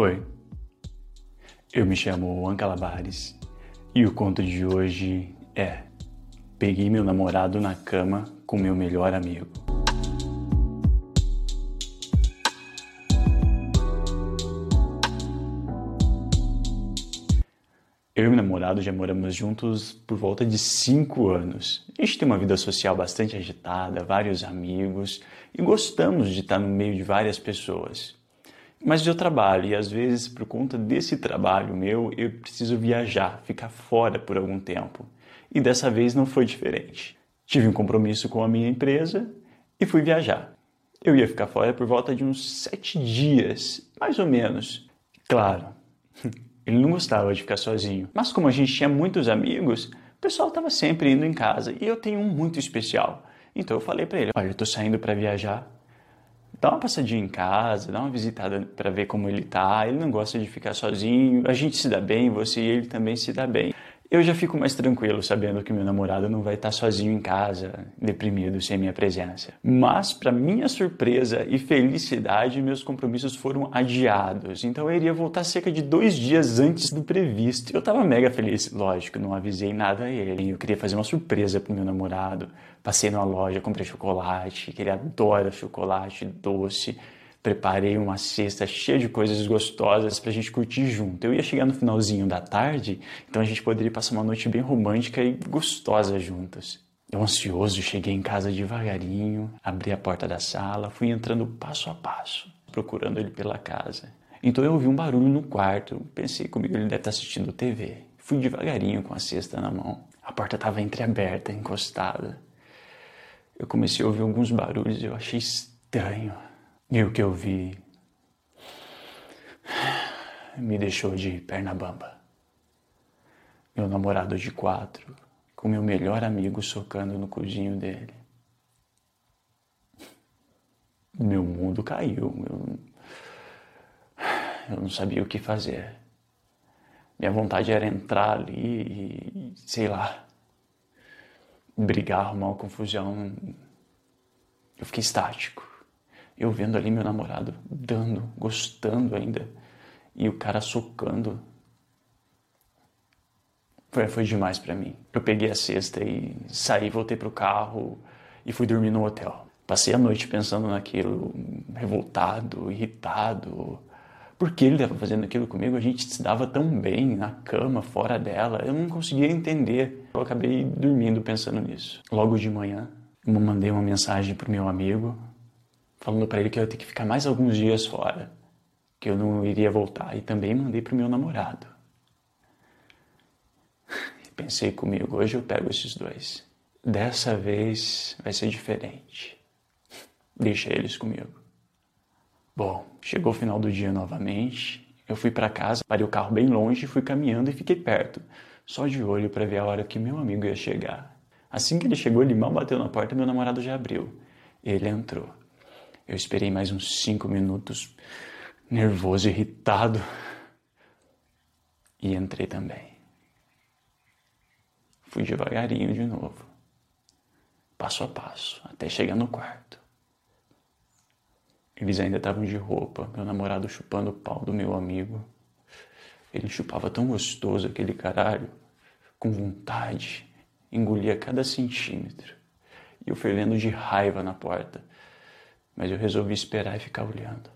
Oi, eu me chamo Juan Calabares e o conto de hoje é Peguei meu namorado na cama com meu melhor amigo. Eu e meu namorado já moramos juntos por volta de cinco anos. A gente tem uma vida social bastante agitada, vários amigos e gostamos de estar no meio de várias pessoas. Mas eu trabalho e às vezes, por conta desse trabalho meu, eu preciso viajar, ficar fora por algum tempo. E dessa vez não foi diferente. Tive um compromisso com a minha empresa e fui viajar. Eu ia ficar fora por volta de uns sete dias, mais ou menos. Claro, ele não gostava de ficar sozinho, mas como a gente tinha muitos amigos, o pessoal estava sempre indo em casa e eu tenho um muito especial. Então eu falei para ele: Olha, eu estou saindo para viajar, dá uma passadinha em casa, dá uma visitada para ver como ele tá. Ele não gosta de ficar sozinho, a gente se dá bem, você e ele também se dá bem. Eu já fico mais tranquilo sabendo que meu namorado não vai estar sozinho em casa, deprimido sem minha presença. Mas, para minha surpresa e felicidade, meus compromissos foram adiados. Então eu iria voltar cerca de dois dias antes do previsto. Eu estava mega feliz, lógico, não avisei nada a ele. Eu queria fazer uma surpresa pro meu namorado. Passei numa loja, comprei chocolate, que ele adora chocolate doce preparei uma cesta cheia de coisas gostosas para a gente curtir junto. Eu ia chegar no finalzinho da tarde, então a gente poderia passar uma noite bem romântica e gostosa juntos. Eu ansioso cheguei em casa devagarinho, abri a porta da sala, fui entrando passo a passo, procurando ele pela casa. Então eu ouvi um barulho no quarto, pensei comigo ele deve estar assistindo TV. Fui devagarinho com a cesta na mão. A porta estava entreaberta, encostada. Eu comecei a ouvir alguns barulhos e eu achei estranho. E o que eu vi me deixou de perna bamba. Meu namorado de quatro, com meu melhor amigo socando no cozinho dele. Meu mundo caiu. Eu, eu não sabia o que fazer. Minha vontade era entrar ali e, sei lá, brigar, arrumar uma confusão. Eu fiquei estático eu vendo ali meu namorado dando, gostando ainda, e o cara socando. Foi, foi demais para mim. Eu peguei a cesta e saí, voltei pro carro e fui dormir no hotel. Passei a noite pensando naquilo, revoltado, irritado. Por que ele estava fazendo aquilo comigo? A gente se dava tão bem na cama, fora dela. Eu não conseguia entender. Eu acabei dormindo pensando nisso. Logo de manhã, eu mandei uma mensagem pro meu amigo, falando para ele que eu ia ter que ficar mais alguns dias fora, que eu não iria voltar. E também mandei para o meu namorado. Pensei comigo, hoje eu pego esses dois. Dessa vez vai ser diferente. Deixa eles comigo. Bom, chegou o final do dia novamente. Eu fui para casa, parei o carro bem longe, fui caminhando e fiquei perto, só de olho para ver a hora que meu amigo ia chegar. Assim que ele chegou, ele mal bateu na porta, meu namorado já abriu. Ele entrou. Eu esperei mais uns cinco minutos, nervoso, irritado, e entrei também. Fui devagarinho de novo, passo a passo, até chegar no quarto. Eles ainda estavam de roupa, meu namorado chupando o pau do meu amigo. Ele chupava tão gostoso aquele caralho, com vontade, engolia cada centímetro. E eu fervendo de raiva na porta, mas eu resolvi esperar e ficar olhando.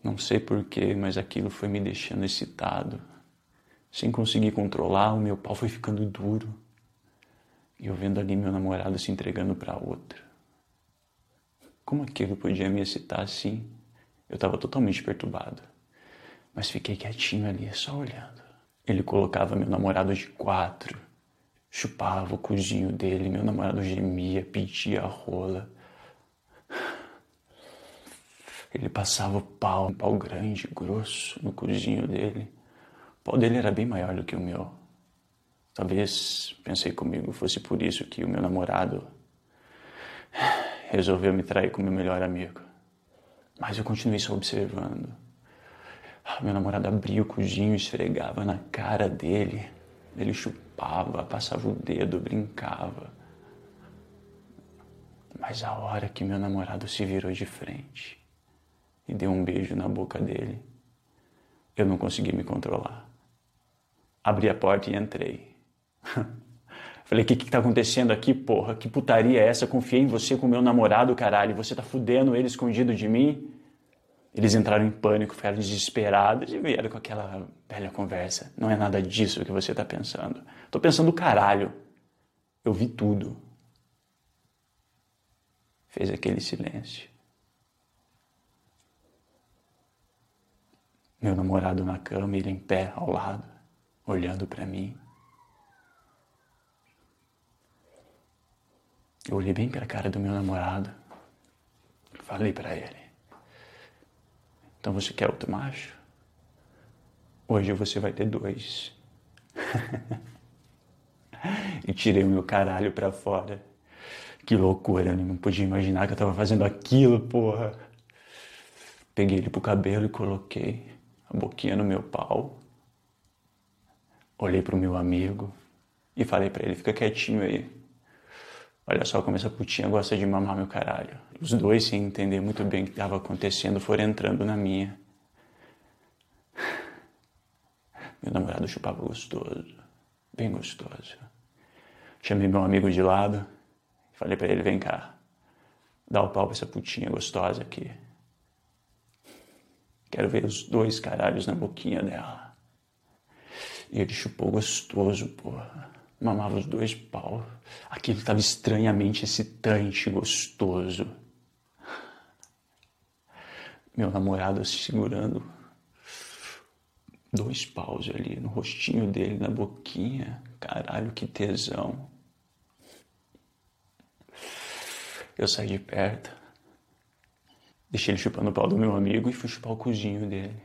Não sei porquê, mas aquilo foi me deixando excitado. Sem conseguir controlar, o meu pau foi ficando duro. E eu vendo ali meu namorado se entregando para outra. Como aquilo podia me excitar assim? Eu estava totalmente perturbado. Mas fiquei quietinho ali, só olhando. Ele colocava meu namorado de quatro, chupava o cozinho dele, meu namorado gemia, pedia a rola. Ele passava o pau, um pau grande, grosso, no cozinho dele. O pau dele era bem maior do que o meu. Talvez, pensei comigo, fosse por isso que o meu namorado resolveu me trair com meu melhor amigo. Mas eu continuei só observando. Meu namorado abria o cozinho, esfregava na cara dele. Ele chupava, passava o dedo, brincava. Mas a hora que meu namorado se virou de frente, e dei um beijo na boca dele. Eu não consegui me controlar. Abri a porta e entrei. Falei, o que que tá acontecendo aqui, porra? Que putaria é essa? Confiei em você com meu namorado, caralho. Você tá fudendo ele escondido de mim? Eles entraram em pânico, ficaram desesperados e vieram com aquela velha conversa. Não é nada disso que você está pensando. Tô pensando caralho. Eu vi tudo. Fez aquele silêncio. Meu namorado na cama, ele em pé ao lado, olhando para mim. Eu olhei bem para a cara do meu namorado. Falei para ele: Então você quer outro macho? Hoje você vai ter dois. e tirei o meu caralho para fora. Que loucura, eu não podia imaginar que eu tava fazendo aquilo, porra. Peguei ele pro cabelo e coloquei a boquinha no meu pau. Olhei pro meu amigo e falei para ele: fica quietinho aí. Olha só como essa putinha gosta de mamar meu caralho. Os dois, sem entender muito bem o que estava acontecendo, foram entrando na minha. Meu namorado chupava gostoso, bem gostoso. Chamei meu amigo de lado falei para ele: vem cá, dá o pau pra essa putinha gostosa aqui. Quero ver os dois caralhos na boquinha dela. E ele chupou gostoso, porra. Mamava os dois pau. Aquilo estava estranhamente excitante, gostoso. Meu namorado segurando dois paus ali no rostinho dele, na boquinha. Caralho, que tesão. Eu saí de perto Deixei ele chupando o pau do meu amigo e fui chupar o cozinho dele.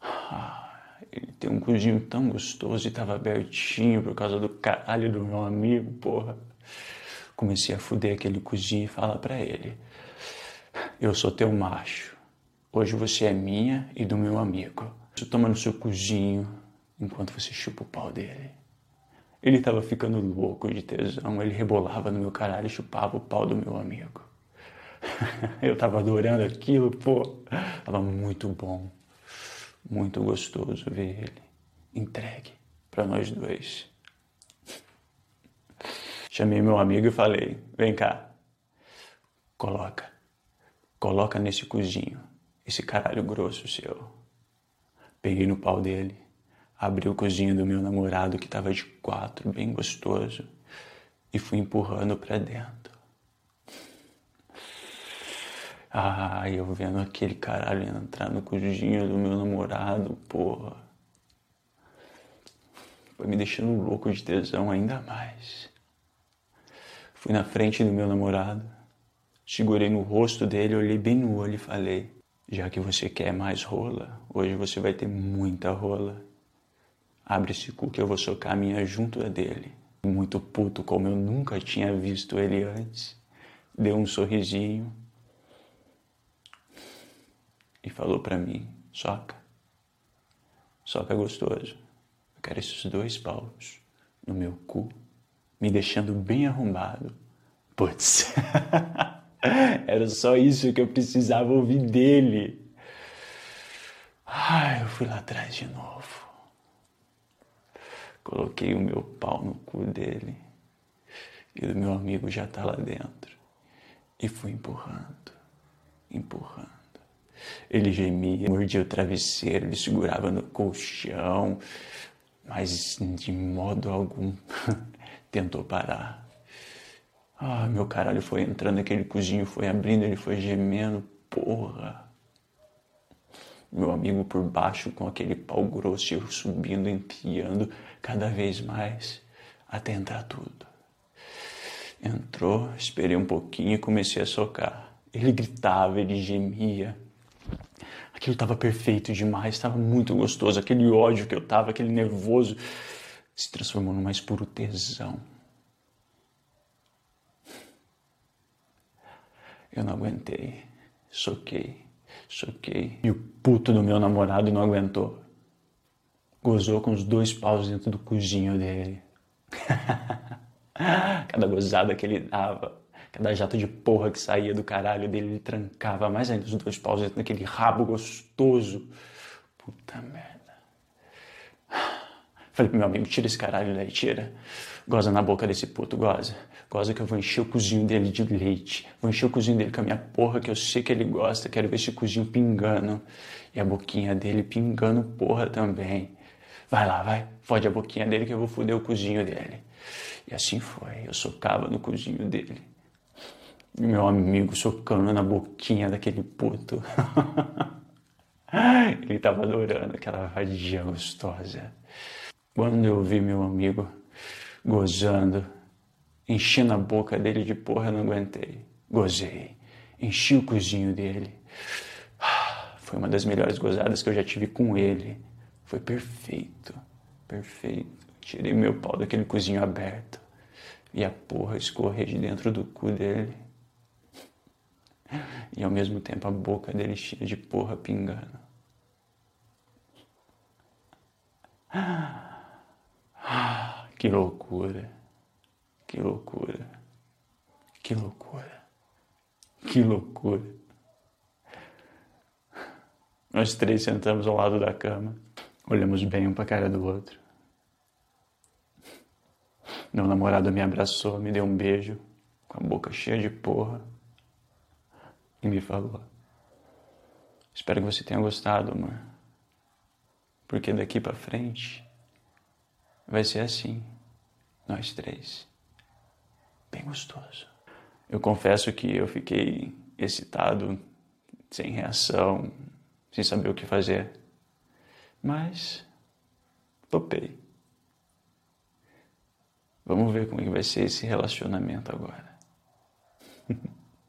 Ah, ele tem um cozinho tão gostoso e tava abertinho por causa do caralho do meu amigo, porra. Comecei a fuder aquele cozinho e falar para ele: Eu sou teu macho. Hoje você é minha e do meu amigo. Você toma no seu cozinho enquanto você chupa o pau dele. Ele tava ficando louco de tesão, ele rebolava no meu caralho e chupava o pau do meu amigo. Eu tava adorando aquilo, pô. Tava muito bom, muito gostoso ver ele entregue para nós dois. Chamei meu amigo e falei: vem cá, coloca, coloca nesse cozinho, esse caralho grosso seu. Peguei no pau dele, abri o cozinho do meu namorado que tava de quatro, bem gostoso, e fui empurrando para dentro. Ah, eu vendo aquele caralho entrar no cozinho do meu namorado, porra. Foi me deixando louco de tesão ainda mais. Fui na frente do meu namorado, segurei no rosto dele, olhei bem no olho e falei: Já que você quer mais rola, hoje você vai ter muita rola. Abre esse cu que eu vou socar a minha junto a dele. Muito puto, como eu nunca tinha visto ele antes. Deu um sorrisinho e falou para mim: Soca, soca gostoso. Eu quero esses dois paus no meu cu, me deixando bem arrombado. Putz, era só isso que eu precisava ouvir dele. Ai, eu fui lá atrás de novo. Coloquei o meu pau no cu dele e o meu amigo já tá lá dentro. E fui empurrando, empurrando. Ele gemia, mordia o travesseiro, ele segurava no colchão, mas de modo algum tentou parar. Ah, meu caralho foi entrando naquele cozinho, foi abrindo, ele foi gemendo, porra. Meu amigo por baixo com aquele pau grosso, eu subindo, enfiando cada vez mais até entrar tudo. Entrou, esperei um pouquinho e comecei a socar. Ele gritava, ele gemia. Aquilo estava perfeito demais, estava muito gostoso. Aquele ódio que eu estava, aquele nervoso, se transformou num mais puro tesão. Eu não aguentei. Soquei, soquei. E o puto do meu namorado não aguentou. Gozou com os dois paus dentro do cozinho dele. Cada gozada que ele dava, Cada jato de porra que saía do caralho dele, ele trancava mais ainda os dois paus dentro daquele rabo gostoso. Puta merda. Falei pro meu amigo, tira esse caralho daí, tira. Goza na boca desse puto, goza. Goza que eu vou encher o cozinho dele de leite. Vou encher o cozinho dele com a minha porra, que eu sei que ele gosta. Quero ver esse cozinho pingando. E a boquinha dele pingando porra também. Vai lá, vai. Fode a boquinha dele que eu vou foder o cozinho dele. E assim foi. Eu socava no cozinho dele. Meu amigo socando na boquinha daquele puto. ele tava adorando aquela vadia gostosa. Quando eu vi meu amigo gozando, enchendo a boca dele de porra, não aguentei. Gozei, enchi o cozinho dele. Foi uma das melhores gozadas que eu já tive com ele. Foi perfeito, perfeito. Tirei meu pau daquele cozinho aberto e a porra escorrer de dentro do cu dele. E ao mesmo tempo a boca dele cheia de porra pingando. Que loucura, que loucura, que loucura, que loucura. Nós três sentamos ao lado da cama, olhamos bem um para a cara do outro. Meu namorado me abraçou, me deu um beijo, com a boca cheia de porra, e me falou: Espero que você tenha gostado, amor, porque daqui para frente vai ser assim, nós três. Bem gostoso. Eu confesso que eu fiquei excitado, sem reação, sem saber o que fazer. Mas topei. Vamos ver como é que vai ser esse relacionamento agora.